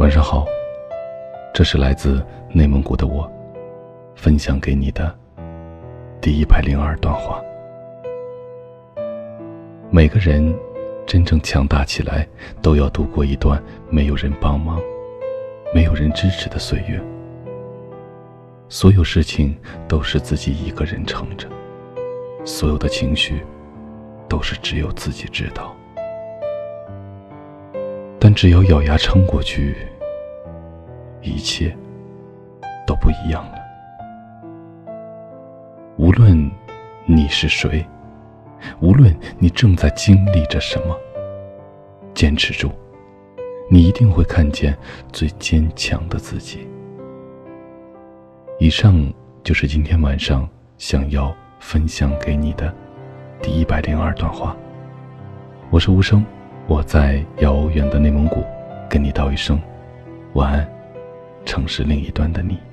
晚上好，这是来自内蒙古的我，分享给你的第一百零二段话。每个人真正强大起来，都要度过一段没有人帮忙、没有人支持的岁月。所有事情都是自己一个人撑着，所有的情绪都是只有自己知道。但只要咬牙撑过去，一切都不一样了。无论你是谁，无论你正在经历着什么，坚持住，你一定会看见最坚强的自己。以上就是今天晚上想要分享给你的第一百零二段话。我是无声。我在遥远的内蒙古，跟你道一声晚安，城市另一端的你。